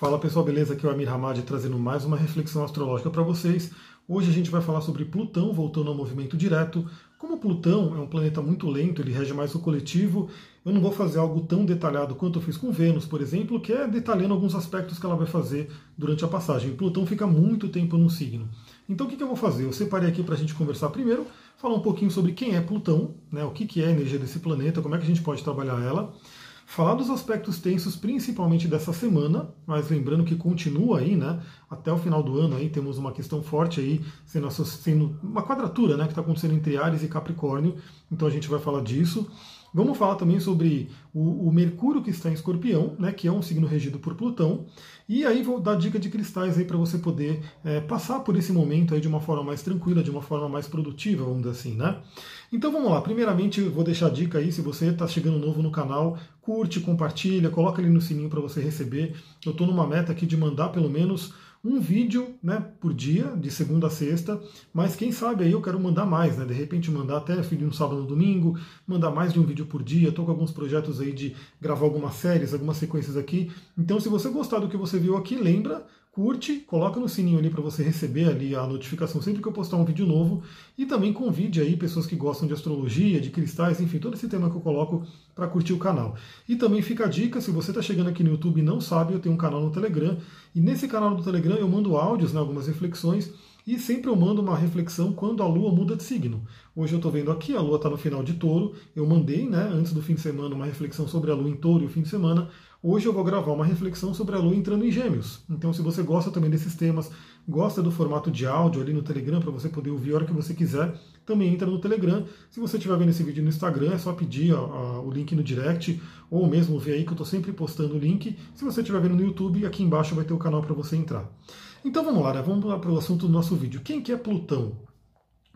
Fala pessoal, beleza? Aqui é o Amir Hamad trazendo mais uma reflexão astrológica para vocês. Hoje a gente vai falar sobre Plutão voltando ao movimento direto. Como Plutão é um planeta muito lento, ele rege mais o coletivo, eu não vou fazer algo tão detalhado quanto eu fiz com Vênus, por exemplo, que é detalhando alguns aspectos que ela vai fazer durante a passagem. Plutão fica muito tempo no signo. Então o que, eu vou fazer? Eu separei aqui para a gente conversar primeiro, falar um pouquinho sobre quem é Plutão, né, o que, que é a energia desse planeta, como é que a gente pode trabalhar ela falar dos aspectos tensos, principalmente dessa semana, mas lembrando que continua aí, né? Até o final do ano aí temos uma questão forte aí, sendo, sendo uma quadratura, né? Que está acontecendo entre Ares e Capricórnio. Então a gente vai falar disso. Vamos falar também sobre o, o, Mercúrio que está em Escorpião, né, que é um signo regido por Plutão. E aí vou dar dica de cristais aí para você poder é, passar por esse momento aí de uma forma mais tranquila, de uma forma mais produtiva, vamos dizer assim, né? Então vamos lá. Primeiramente vou deixar a dica aí, se você está chegando novo no canal, curte, compartilha, coloca ali no sininho para você receber. Eu estou numa meta aqui de mandar pelo menos um vídeo né, por dia, de segunda a sexta, mas quem sabe aí eu quero mandar mais, né? De repente mandar até vídeo no sábado no domingo, mandar mais de um vídeo por dia. Estou com alguns projetos aí de gravar algumas séries, algumas sequências aqui. Então, se você gostar do que você viu aqui, lembra curte, coloca no sininho ali para você receber ali a notificação sempre que eu postar um vídeo novo e também convide aí pessoas que gostam de astrologia, de cristais, enfim, todo esse tema que eu coloco para curtir o canal. E também fica a dica, se você está chegando aqui no YouTube e não sabe, eu tenho um canal no Telegram e nesse canal do Telegram eu mando áudios, né, algumas reflexões e sempre eu mando uma reflexão quando a Lua muda de signo. Hoje eu estou vendo aqui, a Lua está no final de touro. Eu mandei, né, antes do fim de semana, uma reflexão sobre a Lua em touro e o fim de semana. Hoje eu vou gravar uma reflexão sobre a Lua entrando em Gêmeos. Então, se você gosta também desses temas, gosta do formato de áudio ali no Telegram para você poder ouvir a hora que você quiser, também entra no Telegram. Se você estiver vendo esse vídeo no Instagram, é só pedir o link no direct, ou mesmo ver aí que eu estou sempre postando o link. Se você estiver vendo no YouTube, aqui embaixo vai ter o canal para você entrar. Então vamos lá, né? vamos para o assunto do nosso vídeo. Quem que é Plutão?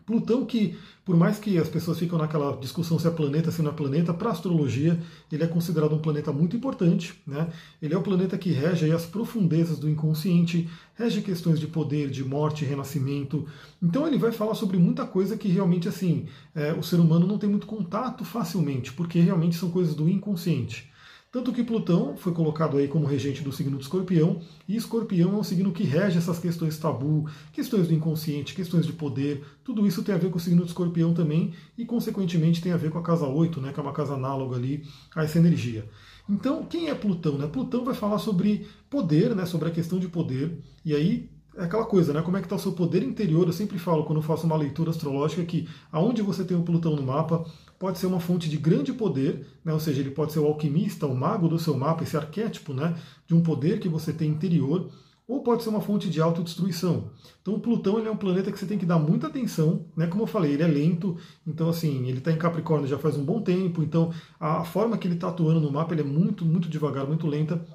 Plutão que, por mais que as pessoas ficam naquela discussão se é planeta, se não é planeta, para astrologia ele é considerado um planeta muito importante. Né? Ele é o planeta que rege as profundezas do inconsciente, rege questões de poder, de morte, renascimento. Então ele vai falar sobre muita coisa que realmente assim é, o ser humano não tem muito contato facilmente, porque realmente são coisas do inconsciente. Tanto que Plutão foi colocado aí como regente do signo de Escorpião, e Escorpião é um signo que rege essas questões tabu, questões do inconsciente, questões de poder, tudo isso tem a ver com o signo de Escorpião também, e consequentemente tem a ver com a casa 8, né, que é uma casa análoga ali a essa energia. Então, quem é Plutão? Né? Plutão vai falar sobre poder, né, sobre a questão de poder, e aí é aquela coisa, né? Como é que está o seu poder interior? Eu sempre falo quando faço uma leitura astrológica que aonde você tem o Plutão no mapa pode ser uma fonte de grande poder, né? ou seja, ele pode ser o alquimista, o mago do seu mapa, esse arquétipo né? de um poder que você tem interior, ou pode ser uma fonte de autodestruição. Então o Plutão ele é um planeta que você tem que dar muita atenção, né? Como eu falei, ele é lento, então assim, ele está em Capricórnio já faz um bom tempo, então a forma que ele está atuando no mapa ele é muito, muito devagar, muito lenta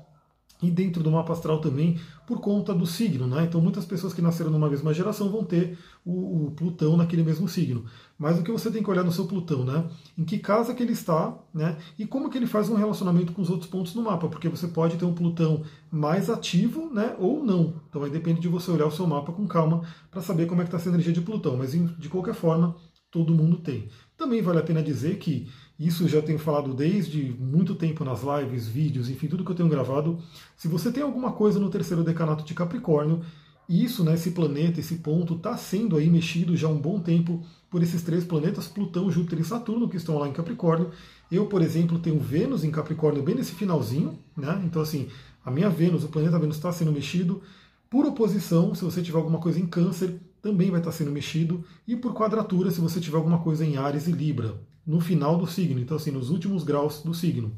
e dentro do mapa astral também por conta do signo. Né? Então muitas pessoas que nasceram numa mesma geração vão ter o, o, Plutão naquele mesmo signo. Mas o que você tem que olhar no seu Plutão, né? Em que casa que ele está, né? E como que ele faz um relacionamento com os outros pontos no mapa, porque você pode ter um Plutão mais ativo, né? Ou não. Então aí depende de você olhar o seu mapa com calma para saber como é que está essa energia de Plutão. Mas de qualquer forma, todo mundo tem. Também vale a pena dizer que isso já tenho falado desde muito tempo nas lives, vídeos, enfim, tudo que eu tenho gravado. Se você tem alguma coisa no terceiro decanato de Capricórnio, isso, né, esse planeta, esse ponto, está sendo aí mexido já há um bom tempo por esses três planetas, Plutão, Júpiter e Saturno, que estão lá em Capricórnio. Eu, por exemplo, tenho Vênus em Capricórnio bem nesse finalzinho, né? Então, assim, a minha Vênus, o planeta Vênus está sendo mexido. Por oposição, se você tiver alguma coisa em Câncer, também vai estar sendo mexido. E por quadratura, se você tiver alguma coisa em Ares e Libra no final do signo, então assim, nos últimos graus do signo.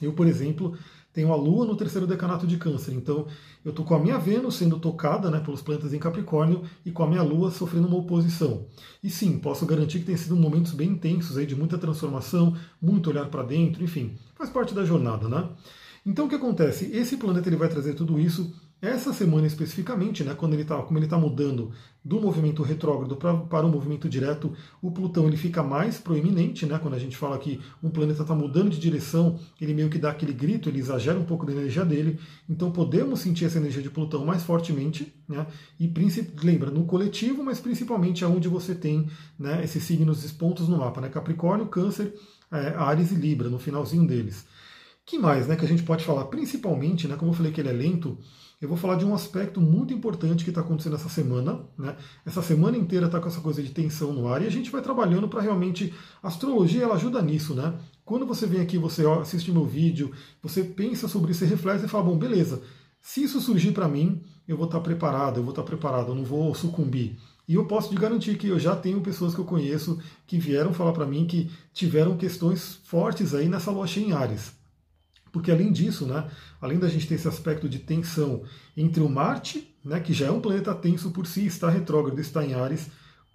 Eu, por exemplo, tenho a Lua no terceiro decanato de Câncer, então eu estou com a minha Vênus sendo tocada né, pelos planetas em Capricórnio e com a minha Lua sofrendo uma oposição. E sim, posso garantir que tem sido momentos bem intensos aí de muita transformação, muito olhar para dentro, enfim, faz parte da jornada, né? Então o que acontece? Esse planeta ele vai trazer tudo isso essa semana especificamente, né, quando ele tá, como ele está mudando do movimento retrógrado pra, para o movimento direto, o Plutão ele fica mais proeminente, né, quando a gente fala que um planeta está mudando de direção, ele meio que dá aquele grito, ele exagera um pouco da energia dele, então podemos sentir essa energia de Plutão mais fortemente, né, e lembra, no coletivo, mas principalmente aonde você tem né, esses signos, esses pontos no mapa, né, Capricórnio, Câncer, é, Ares e Libra, no finalzinho deles que mais né, que a gente pode falar? Principalmente, né, como eu falei que ele é lento, eu vou falar de um aspecto muito importante que está acontecendo essa semana. Né? Essa semana inteira está com essa coisa de tensão no ar e a gente vai trabalhando para realmente. A astrologia ela ajuda nisso, né? Quando você vem aqui, você assiste meu vídeo, você pensa sobre isso, você reflete e fala: bom, beleza, se isso surgir para mim, eu vou estar tá preparado, eu vou estar tá preparado, eu não vou sucumbir. E eu posso te garantir que eu já tenho pessoas que eu conheço que vieram falar para mim que tiveram questões fortes aí nessa loja em Ares. Porque além disso, né, além da gente ter esse aspecto de tensão entre o Marte, né, que já é um planeta tenso por si, está retrógrado, está em Ares,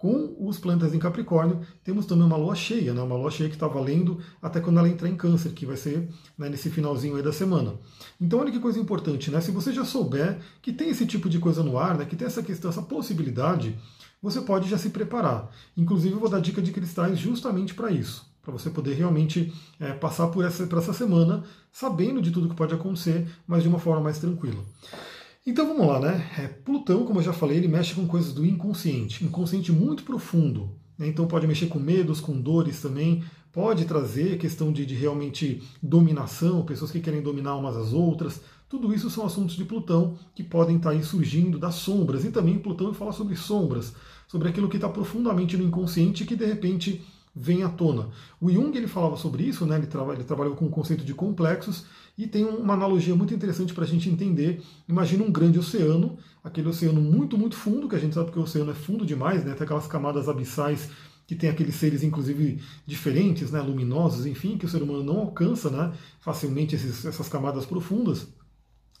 com os planetas em Capricórnio, temos também uma lua cheia, né, uma lua cheia que está valendo até quando ela entrar em Câncer, que vai ser né, nesse finalzinho aí da semana. Então olha que coisa importante, né? Se você já souber que tem esse tipo de coisa no ar, né, que tem essa questão, essa possibilidade, você pode já se preparar. Inclusive eu vou dar dica de cristais justamente para isso para você poder realmente é, passar por essa, por essa semana sabendo de tudo que pode acontecer, mas de uma forma mais tranquila. Então vamos lá, né? É, Plutão, como eu já falei, ele mexe com coisas do inconsciente, inconsciente muito profundo. Né? Então pode mexer com medos, com dores também, pode trazer questão de, de realmente dominação, pessoas que querem dominar umas às outras. Tudo isso são assuntos de Plutão que podem estar aí surgindo das sombras. E também Plutão fala sobre sombras, sobre aquilo que está profundamente no inconsciente que de repente vem à tona. O Jung ele falava sobre isso, né? ele, tra ele trabalhou com o conceito de complexos e tem uma analogia muito interessante para a gente entender. Imagina um grande oceano, aquele oceano muito, muito fundo, que a gente sabe que o oceano é fundo demais, né? tem aquelas camadas abissais que tem aqueles seres, inclusive, diferentes, né? luminosos, enfim, que o ser humano não alcança né? facilmente esses, essas camadas profundas.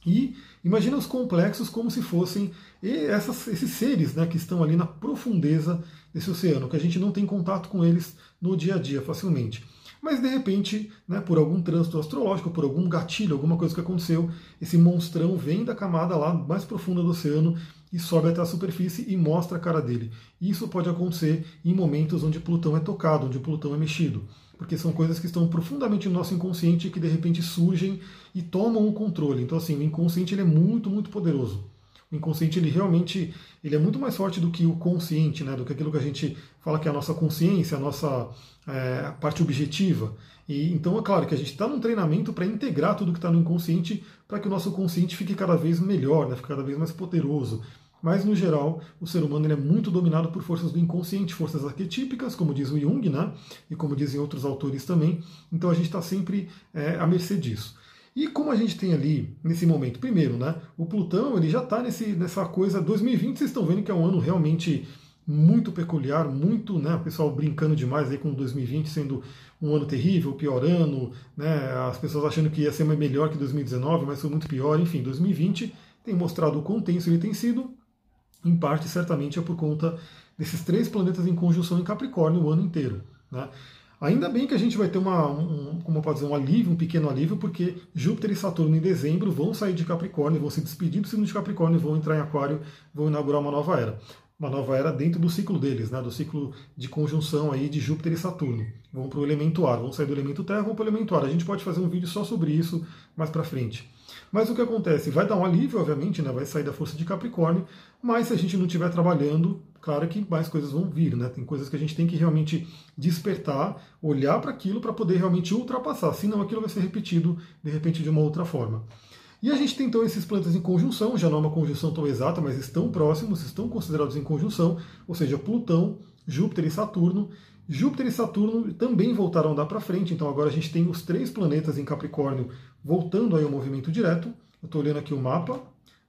E imagina os complexos como se fossem essas, esses seres né, que estão ali na profundeza desse oceano, que a gente não tem contato com eles no dia a dia facilmente. Mas de repente, né, por algum trânsito astrológico, por algum gatilho, alguma coisa que aconteceu, esse monstrão vem da camada lá mais profunda do oceano e sobe até a superfície e mostra a cara dele. Isso pode acontecer em momentos onde Plutão é tocado, onde Plutão é mexido porque são coisas que estão profundamente no nosso inconsciente que de repente surgem e tomam o controle. Então assim, o inconsciente ele é muito, muito poderoso. O inconsciente ele realmente ele é muito mais forte do que o consciente, né? do que aquilo que a gente fala que é a nossa consciência, a nossa é, parte objetiva. E então é claro que a gente está num treinamento para integrar tudo que está no inconsciente para que o nosso consciente fique cada vez melhor, né? fique cada vez mais poderoso. Mas, no geral, o ser humano é muito dominado por forças do inconsciente, forças arquetípicas, como diz o Jung, né? e como dizem outros autores também. Então a gente está sempre é, à mercê disso. E como a gente tem ali, nesse momento, primeiro, né, o Plutão ele já está nessa coisa, 2020 vocês estão vendo que é um ano realmente muito peculiar, muito, né, o pessoal brincando demais aí com 2020 sendo um ano terrível, pior ano, né, as pessoas achando que ia ser melhor que 2019, mas foi muito pior, enfim, 2020 tem mostrado o quão tenso ele tem sido, em parte, certamente, é por conta desses três planetas em conjunção em Capricórnio o ano inteiro. Né? Ainda bem que a gente vai ter uma, um, como pode dizer, um alívio, um pequeno alívio, porque Júpiter e Saturno em dezembro vão sair de Capricórnio, vão se despedir do signo de Capricórnio, vão entrar em Aquário, vão inaugurar uma nova era. Uma nova era dentro do ciclo deles, né, do ciclo de conjunção aí de Júpiter e Saturno. Vão para o elemento ar, vão sair do elemento terra, vão para o elemento ar. A gente pode fazer um vídeo só sobre isso mais para frente. Mas o que acontece? Vai dar um alívio, obviamente, né? vai sair da força de Capricórnio, mas se a gente não estiver trabalhando, claro que mais coisas vão vir, né? Tem coisas que a gente tem que realmente despertar, olhar para aquilo para poder realmente ultrapassar, senão aquilo vai ser repetido de repente de uma outra forma. E a gente tem então esses planetas em conjunção, já não é uma conjunção tão exata, mas estão próximos, estão considerados em conjunção, ou seja, Plutão, Júpiter e Saturno. Júpiter e Saturno também voltaram a andar para frente, então agora a gente tem os três planetas em Capricórnio voltando aí ao movimento direto. Eu estou olhando aqui o mapa,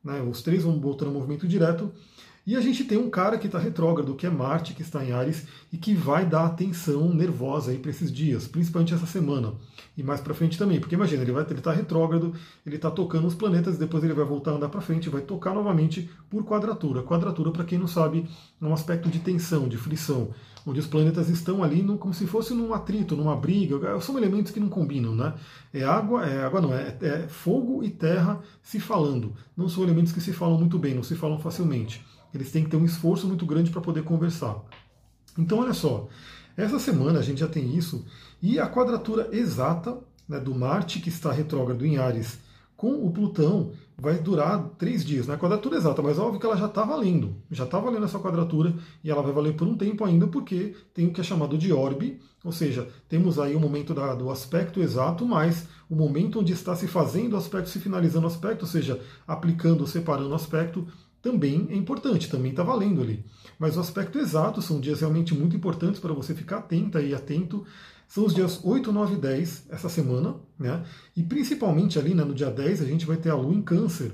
né, os três vão voltando ao movimento direto. E a gente tem um cara que está retrógrado, que é Marte, que está em Ares, e que vai dar atenção nervosa aí para esses dias, principalmente essa semana. E mais para frente também, porque imagina, ele vai ele está retrógrado, ele está tocando os planetas, depois ele vai voltar a andar para frente, vai tocar novamente por quadratura. Quadratura, para quem não sabe, é um aspecto de tensão, de frição onde os planetas estão ali no, como se fosse num atrito, numa briga. São elementos que não combinam, né? É água, é água não, é, é fogo e terra se falando. Não são elementos que se falam muito bem, não se falam facilmente. Eles têm que ter um esforço muito grande para poder conversar. Então, olha só, essa semana a gente já tem isso, e a quadratura exata né, do Marte, que está retrógrado em Ares, com o Plutão, vai durar três dias, não é quadratura exata, mas óbvio que ela já está valendo, já está valendo essa quadratura e ela vai valer por um tempo ainda, porque tem o que é chamado de orbe, ou seja, temos aí o momento da, do aspecto exato, mais o momento onde está se fazendo o aspecto, se finalizando o aspecto, ou seja, aplicando, separando o aspecto, também é importante, também está valendo ali. Mas o aspecto exato são dias realmente muito importantes para você ficar atenta e atento. São os dias 8, 9 e 10 essa semana, né? E principalmente ali né, no dia 10 a gente vai ter a Lua em Câncer.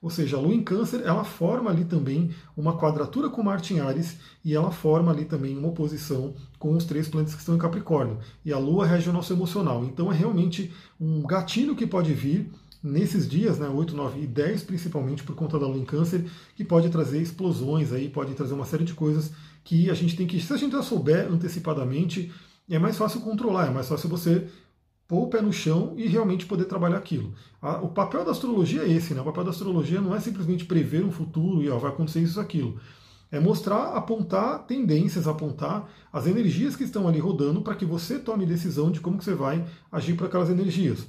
Ou seja, a Lua em Câncer ela forma ali também uma quadratura com Marte em Ares e ela forma ali também uma oposição com os três planetas que estão em Capricórnio. E a Lua rege o nosso emocional. Então é realmente um gatilho que pode vir nesses dias, né, 8, 9 e 10, principalmente por conta da lua em câncer, que pode trazer explosões aí, pode trazer uma série de coisas que a gente tem que, se a gente já souber antecipadamente, é mais fácil controlar, é mais fácil você pôr o pé no chão e realmente poder trabalhar aquilo. O papel da astrologia é esse, né? O papel da astrologia não é simplesmente prever um futuro e ó, vai acontecer isso aquilo. É mostrar, apontar tendências, apontar as energias que estão ali rodando para que você tome decisão de como que você vai agir para aquelas energias.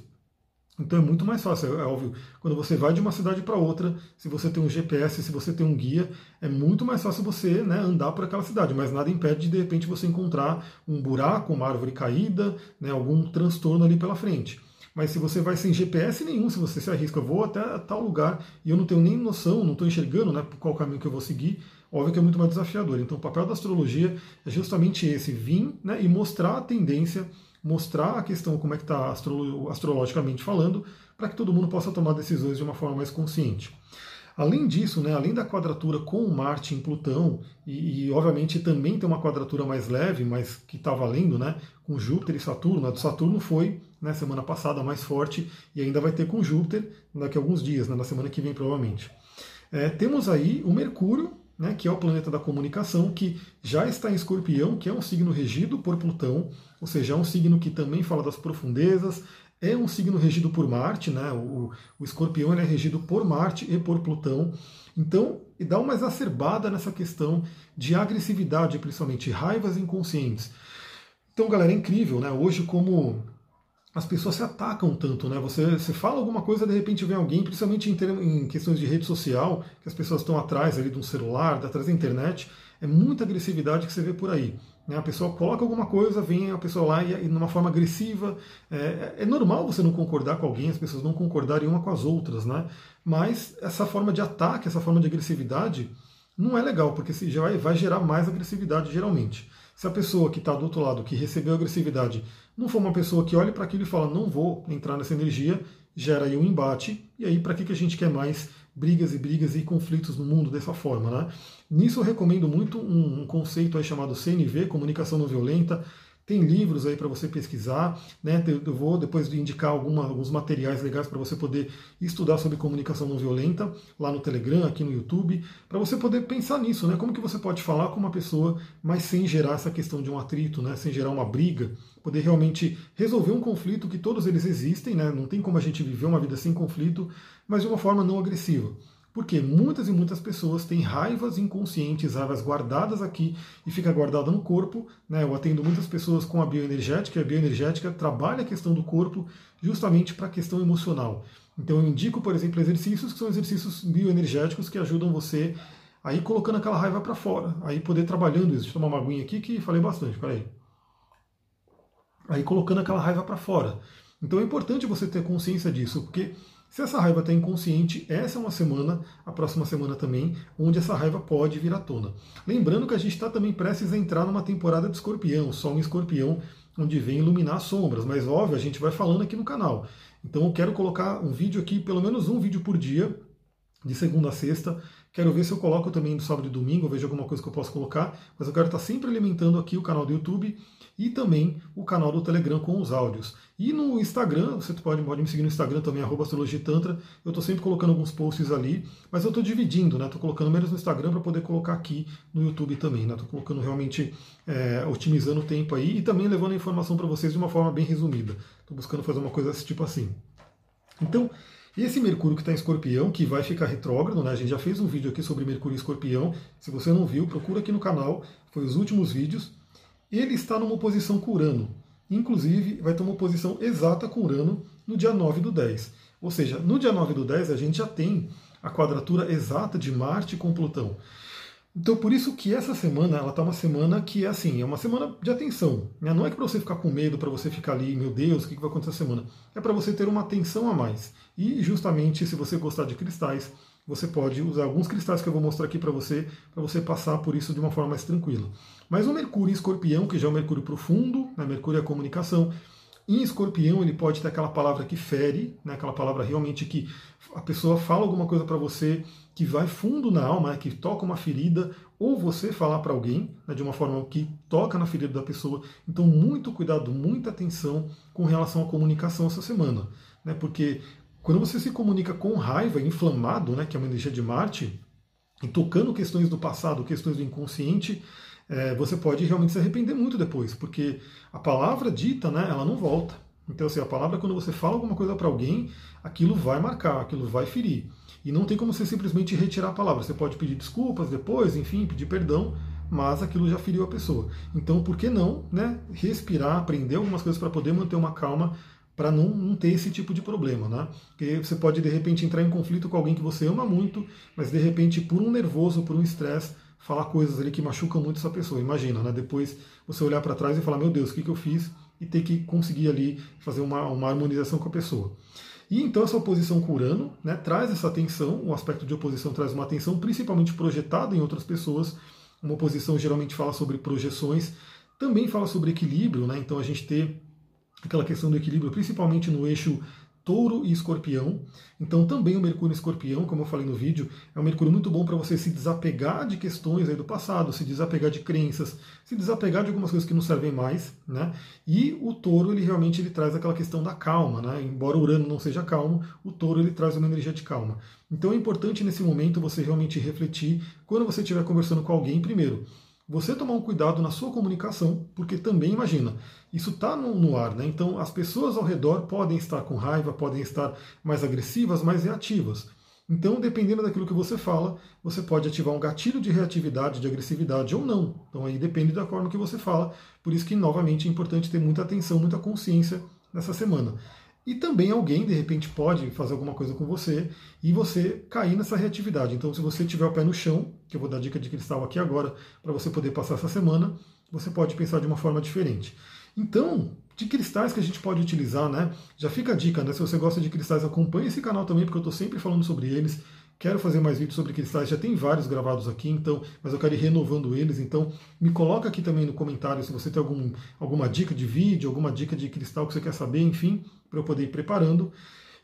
Então é muito mais fácil, é óbvio. Quando você vai de uma cidade para outra, se você tem um GPS, se você tem um guia, é muito mais fácil você né, andar por aquela cidade. Mas nada impede de de repente você encontrar um buraco, uma árvore caída, né, algum transtorno ali pela frente. Mas se você vai sem GPS nenhum, se você se arrisca, eu vou até tal lugar e eu não tenho nem noção, não estou enxergando né, qual caminho que eu vou seguir, óbvio que é muito mais desafiador. Então o papel da astrologia é justamente esse, vir né, e mostrar a tendência mostrar a questão como é que está astro, astrologicamente falando, para que todo mundo possa tomar decisões de uma forma mais consciente. Além disso, né, além da quadratura com Marte em Plutão, e, e, obviamente também tem uma quadratura mais leve, mas que está valendo, né, com Júpiter e Saturno. A do Saturno foi né, semana passada mais forte e ainda vai ter com Júpiter daqui a alguns dias, né, na semana que vem provavelmente. É, temos aí o Mercúrio né, que é o planeta da comunicação, que já está em escorpião, que é um signo regido por Plutão, ou seja, é um signo que também fala das profundezas, é um signo regido por Marte, né, o, o escorpião é regido por Marte e por Plutão, então e dá uma exacerbada nessa questão de agressividade, principalmente raivas inconscientes. Então, galera, é incrível, né? Hoje, como as pessoas se atacam tanto, né? Você, você fala alguma coisa, de repente vem alguém, principalmente em, em questões de rede social, que as pessoas estão atrás ali de um celular, atrás da internet, é muita agressividade que você vê por aí. Né? A pessoa coloca alguma coisa, vem a pessoa lá e, e numa forma agressiva. É, é, normal você não concordar com alguém, as pessoas não concordarem uma com as outras, né? Mas essa forma de ataque, essa forma de agressividade, não é legal, porque já vai, vai gerar mais agressividade geralmente. Se a pessoa que está do outro lado, que recebeu agressividade, não for uma pessoa que olhe para aquilo e fala, não vou entrar nessa energia, gera aí um embate, e aí para que, que a gente quer mais brigas e brigas e conflitos no mundo dessa forma, né? Nisso eu recomendo muito um, um conceito aí chamado CNV, Comunicação Não Violenta, tem livros aí para você pesquisar, né? Eu vou depois indicar alguma, alguns materiais legais para você poder estudar sobre comunicação não violenta lá no Telegram, aqui no YouTube, para você poder pensar nisso, né? Como que você pode falar com uma pessoa, mas sem gerar essa questão de um atrito, né? Sem gerar uma briga, poder realmente resolver um conflito que todos eles existem, né? Não tem como a gente viver uma vida sem conflito, mas de uma forma não agressiva. Porque muitas e muitas pessoas têm raivas inconscientes, raivas guardadas aqui e fica guardada no corpo. Né? Eu atendo muitas pessoas com a bioenergética, e a bioenergética trabalha a questão do corpo justamente para a questão emocional. Então eu indico, por exemplo, exercícios que são exercícios bioenergéticos que ajudam você a ir colocando aquela raiva para fora, aí poder trabalhando isso. Deixa eu tomar uma aguinha aqui que falei bastante, peraí. Aí colocando aquela raiva para fora. Então é importante você ter consciência disso, porque se essa raiva está inconsciente, essa é uma semana, a próxima semana também, onde essa raiva pode vir à tona. Lembrando que a gente está também prestes a entrar numa temporada de escorpião, Sol em escorpião, onde vem iluminar as sombras, mas óbvio, a gente vai falando aqui no canal. Então eu quero colocar um vídeo aqui, pelo menos um vídeo por dia, de segunda a sexta. Quero ver se eu coloco também no sábado e domingo, vejo alguma coisa que eu posso colocar, mas eu quero estar sempre alimentando aqui o canal do YouTube e também o canal do Telegram com os áudios. E no Instagram, você pode, pode me seguir no Instagram também, astrologitantra, eu estou sempre colocando alguns posts ali, mas eu estou dividindo, né? Estou colocando menos no Instagram para poder colocar aqui no YouTube também, né? Estou colocando realmente, é, otimizando o tempo aí e também levando a informação para vocês de uma forma bem resumida. Estou buscando fazer uma coisa desse tipo assim. Então, esse Mercúrio que está em escorpião, que vai ficar retrógrado, né? A gente já fez um vídeo aqui sobre Mercúrio e escorpião. Se você não viu, procura aqui no canal, foi os últimos vídeos ele está numa oposição com Urano. Inclusive, vai ter uma oposição exata com Urano no dia 9 do 10. Ou seja, no dia 9 do 10 a gente já tem a quadratura exata de Marte com Plutão. Então, por isso que essa semana, ela tá uma semana que é assim, é uma semana de atenção. Né? Não é que para você ficar com medo, para você ficar ali, meu Deus, o que vai acontecer essa semana? É para você ter uma atenção a mais. E justamente, se você gostar de cristais, você pode usar alguns cristais que eu vou mostrar aqui para você, para você passar por isso de uma forma mais tranquila. Mas o Mercúrio em escorpião, que já é o Mercúrio profundo, né? Mercúrio é a comunicação, em escorpião, ele pode ter aquela palavra que fere, né, aquela palavra realmente que a pessoa fala alguma coisa para você que vai fundo na alma, né, que toca uma ferida, ou você falar para alguém né, de uma forma que toca na ferida da pessoa. Então, muito cuidado, muita atenção com relação à comunicação essa semana. Né, porque quando você se comunica com raiva, inflamado, né, que é uma energia de Marte, e tocando questões do passado, questões do inconsciente, é, você pode realmente se arrepender muito depois, porque a palavra dita, né, ela não volta. Então, assim, a palavra, quando você fala alguma coisa para alguém, aquilo vai marcar, aquilo vai ferir. E não tem como você simplesmente retirar a palavra. Você pode pedir desculpas depois, enfim, pedir perdão, mas aquilo já feriu a pessoa. Então, por que não né, respirar, aprender algumas coisas para poder manter uma calma, para não, não, ter esse tipo de problema, né? Porque você pode, de repente, entrar em conflito com alguém que você ama muito, mas, de repente, por um nervoso, por um estresse, falar coisas ali que machucam muito essa pessoa. Imagina, né? Depois você olhar para trás e falar, meu Deus, o que, que eu fiz? E ter que conseguir ali fazer uma, uma harmonização com a pessoa. E então essa oposição com Urano né, traz essa tensão, o aspecto de oposição traz uma tensão principalmente projetada em outras pessoas. Uma oposição geralmente fala sobre projeções, também fala sobre equilíbrio, né? Então a gente ter aquela questão do equilíbrio, principalmente no eixo touro e escorpião. Então também o Mercúrio escorpião, como eu falei no vídeo, é um Mercúrio muito bom para você se desapegar de questões aí do passado, se desapegar de crenças, se desapegar de algumas coisas que não servem mais, né? E o touro, ele realmente ele traz aquela questão da calma, né? Embora o Urano não seja calmo, o touro ele traz uma energia de calma. Então é importante nesse momento você realmente refletir quando você estiver conversando com alguém primeiro você tomar um cuidado na sua comunicação, porque também, imagina, isso está no, no, ar, né? Então as pessoas ao redor podem estar com raiva, podem estar mais agressivas, mais reativas. Então, dependendo daquilo que você fala, você pode ativar um gatilho de reatividade, de agressividade ou não. Então aí depende da forma que você fala. Por isso que, novamente, é importante ter muita atenção, muita consciência nessa semana. E também alguém, de repente, pode fazer alguma coisa com você e você cair nessa reatividade. Então, se você tiver o pé no chão, que eu vou dar dica de cristal aqui agora, para você poder passar essa semana, você pode pensar de uma forma diferente. Então, de cristais que a gente pode utilizar, né? Já fica a dica, né? Se você gosta de cristais, acompanhe esse canal também, porque eu estou sempre falando sobre eles. Quero fazer mais vídeos sobre cristais, já tem vários gravados aqui, então, mas eu quero ir renovando eles, então me coloca aqui também no comentário se você tem algum, alguma dica de vídeo, alguma dica de cristal que você quer saber, enfim, para eu poder ir preparando.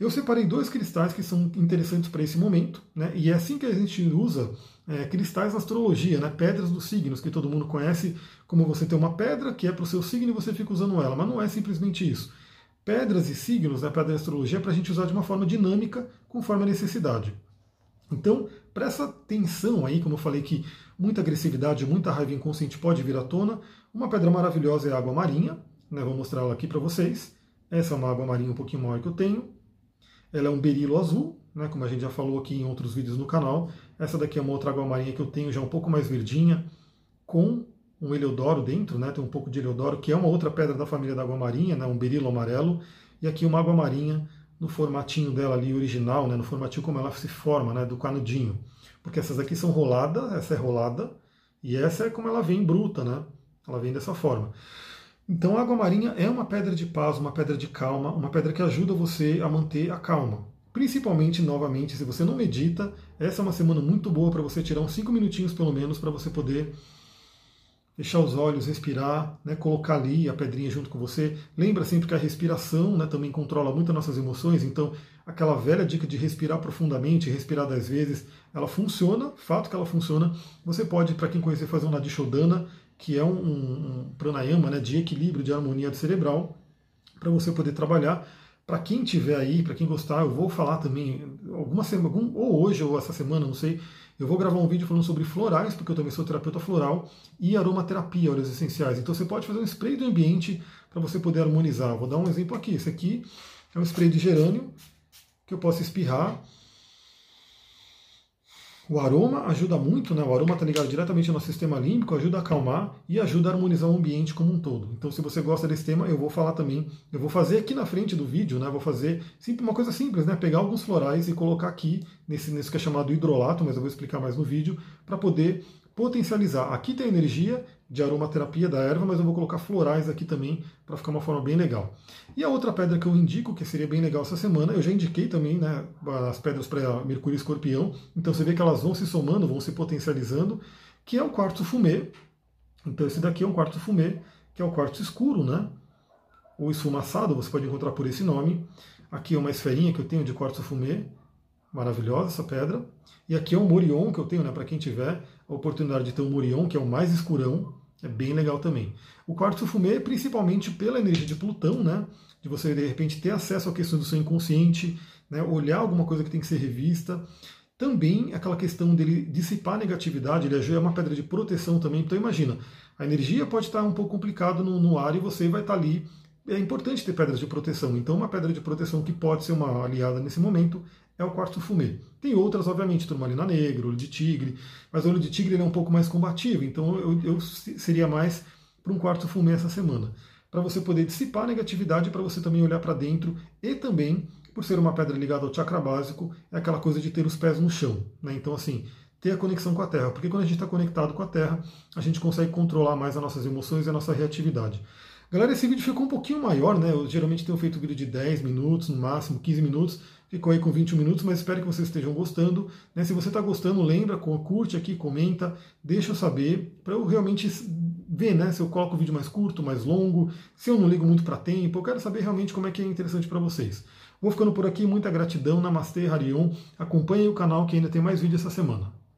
Eu separei dois cristais que são interessantes para esse momento, né? E é assim que a gente usa é, cristais na astrologia, né? Pedras dos signos, que todo mundo conhece, como você tem uma pedra que é para o seu signo e você fica usando ela, mas não é simplesmente isso. Pedras e signos, né, pedra da astrologia, é para a gente usar de uma forma dinâmica, conforme a necessidade. Então, para essa tensão aí, como eu falei que muita agressividade, muita raiva inconsciente pode vir à tona, uma pedra maravilhosa é a água marinha, né, vou mostrar ela aqui para vocês. Essa é uma água marinha um pouquinho maior que eu tenho. Ela é um berilo azul, né, como a gente já falou aqui em outros vídeos no canal. Essa daqui é uma outra água marinha que eu tenho já um pouco mais verdinha, com um heliodoro dentro, né, tem um pouco de heliodoro, que é uma outra pedra da família da água marinha, né, um berilo amarelo. E aqui uma água marinha no formatinho dela ali original, né, no formatinho como ela se forma, né, do canudinho. Porque essas aqui são roladas, essa é rolada, e essa é como ela vem bruta, né? Ela vem dessa forma. Então a água marinha é uma pedra de paz, uma pedra de calma, uma pedra que ajuda você a manter a calma. Principalmente, novamente, se você não medita, essa é uma semana muito boa para você tirar uns 5 minutinhos pelo menos para você poder fechar os olhos, respirar, né, colocar ali a pedrinha junto com você. Lembra sempre que a respiração né, também controla muito as nossas emoções, então aquela velha dica de respirar profundamente, respirar dez vezes, ela funciona, fato que ela funciona. Você pode, para quem conhecer, fazer um Nadishodana, que é um, um pranayama né, de equilíbrio, de harmonia cerebral, para você poder trabalhar. Para quem tiver aí, para quem gostar, eu vou falar também alguma semana, ou hoje ou essa semana, não sei, eu vou gravar um vídeo falando sobre florais, porque eu também sou terapeuta floral, e aromaterapia, óleos essenciais. Então você pode fazer um spray do ambiente para você poder harmonizar. Vou dar um exemplo aqui. Esse aqui é um spray de gerânio que eu posso espirrar O aroma ajuda muito, né? O aroma está ligado diretamente ao nosso sistema límbico, ajuda a acalmar e ajuda a harmonizar o ambiente como um todo. Então, se você gosta desse tema, eu vou falar também. Eu vou fazer aqui na frente do vídeo, né? Vou fazer simples, uma coisa simples, né? Pegar alguns florais e colocar aqui nesse, nesse que é chamado hidrolato, mas eu vou explicar mais no vídeo, para poder potencializar. Aqui tem energia de aromaterapia da erva, mas eu vou colocar florais aqui também para ficar uma forma bem legal. E a outra pedra que eu indico, que seria bem legal essa semana, eu já indiquei também né, as pedras para Mercúrio e Escorpião, então você vê que elas vão se somando, vão se potencializando, que é o quartzo fumê. Então esse daqui é um quartzo fumê, que é o quartzo escuro, né? Ou esfumaçado, você pode encontrar por esse nome. Aqui é uma esferinha que eu tenho de quartzo fumê, maravilhosa essa pedra. E aqui é um Morion que eu tenho, né, para quem tiver a oportunidade de ter um Morion, que é o mais escurão, é bem legal também. O quartzo fumê, principalmente pela energia de Plutão, né, de você de repente ter acesso à questão do seu inconsciente, né, olhar alguma coisa que tem que ser revista. Também aquela questão dele dissipar a negatividade, ele é uma pedra de proteção também. Então imagina, a energia pode estar um pouco complicado no, no ar e você vai estar ali é importante ter pedras de proteção. Então, uma pedra de proteção que pode ser uma aliada nesse momento é o quartzo fumê. Tem outras, obviamente, turmalina negra, olho de tigre, mas o olho de tigre é um pouco mais combativo, então eu, eu seria mais para um quartzo fumê essa semana. Para você poder dissipar a negatividade, para você também olhar para dentro e também, por ser uma pedra ligada ao chakra básico, é aquela coisa de ter os pés no chão. Né? Então, assim, ter a conexão com a Terra, porque quando a gente está conectado com a Terra, a gente consegue controlar mais as nossas emoções e a nossa reatividade. Galera, esse vídeo ficou um pouquinho maior, né? Eu geralmente tenho feito vídeo de 10 minutos, no máximo 15 minutos ficou aí com 21 minutos, mas espero que vocês estejam gostando. Né? Se você está gostando, lembra, curte aqui, comenta, deixa eu saber, para eu realmente ver né, se eu coloco o vídeo mais curto, mais longo, se eu não ligo muito para tempo, eu quero saber realmente como é que é interessante para vocês. Vou ficando por aqui, muita gratidão, Namastê, Harion, acompanhe o canal que ainda tem mais vídeo essa semana.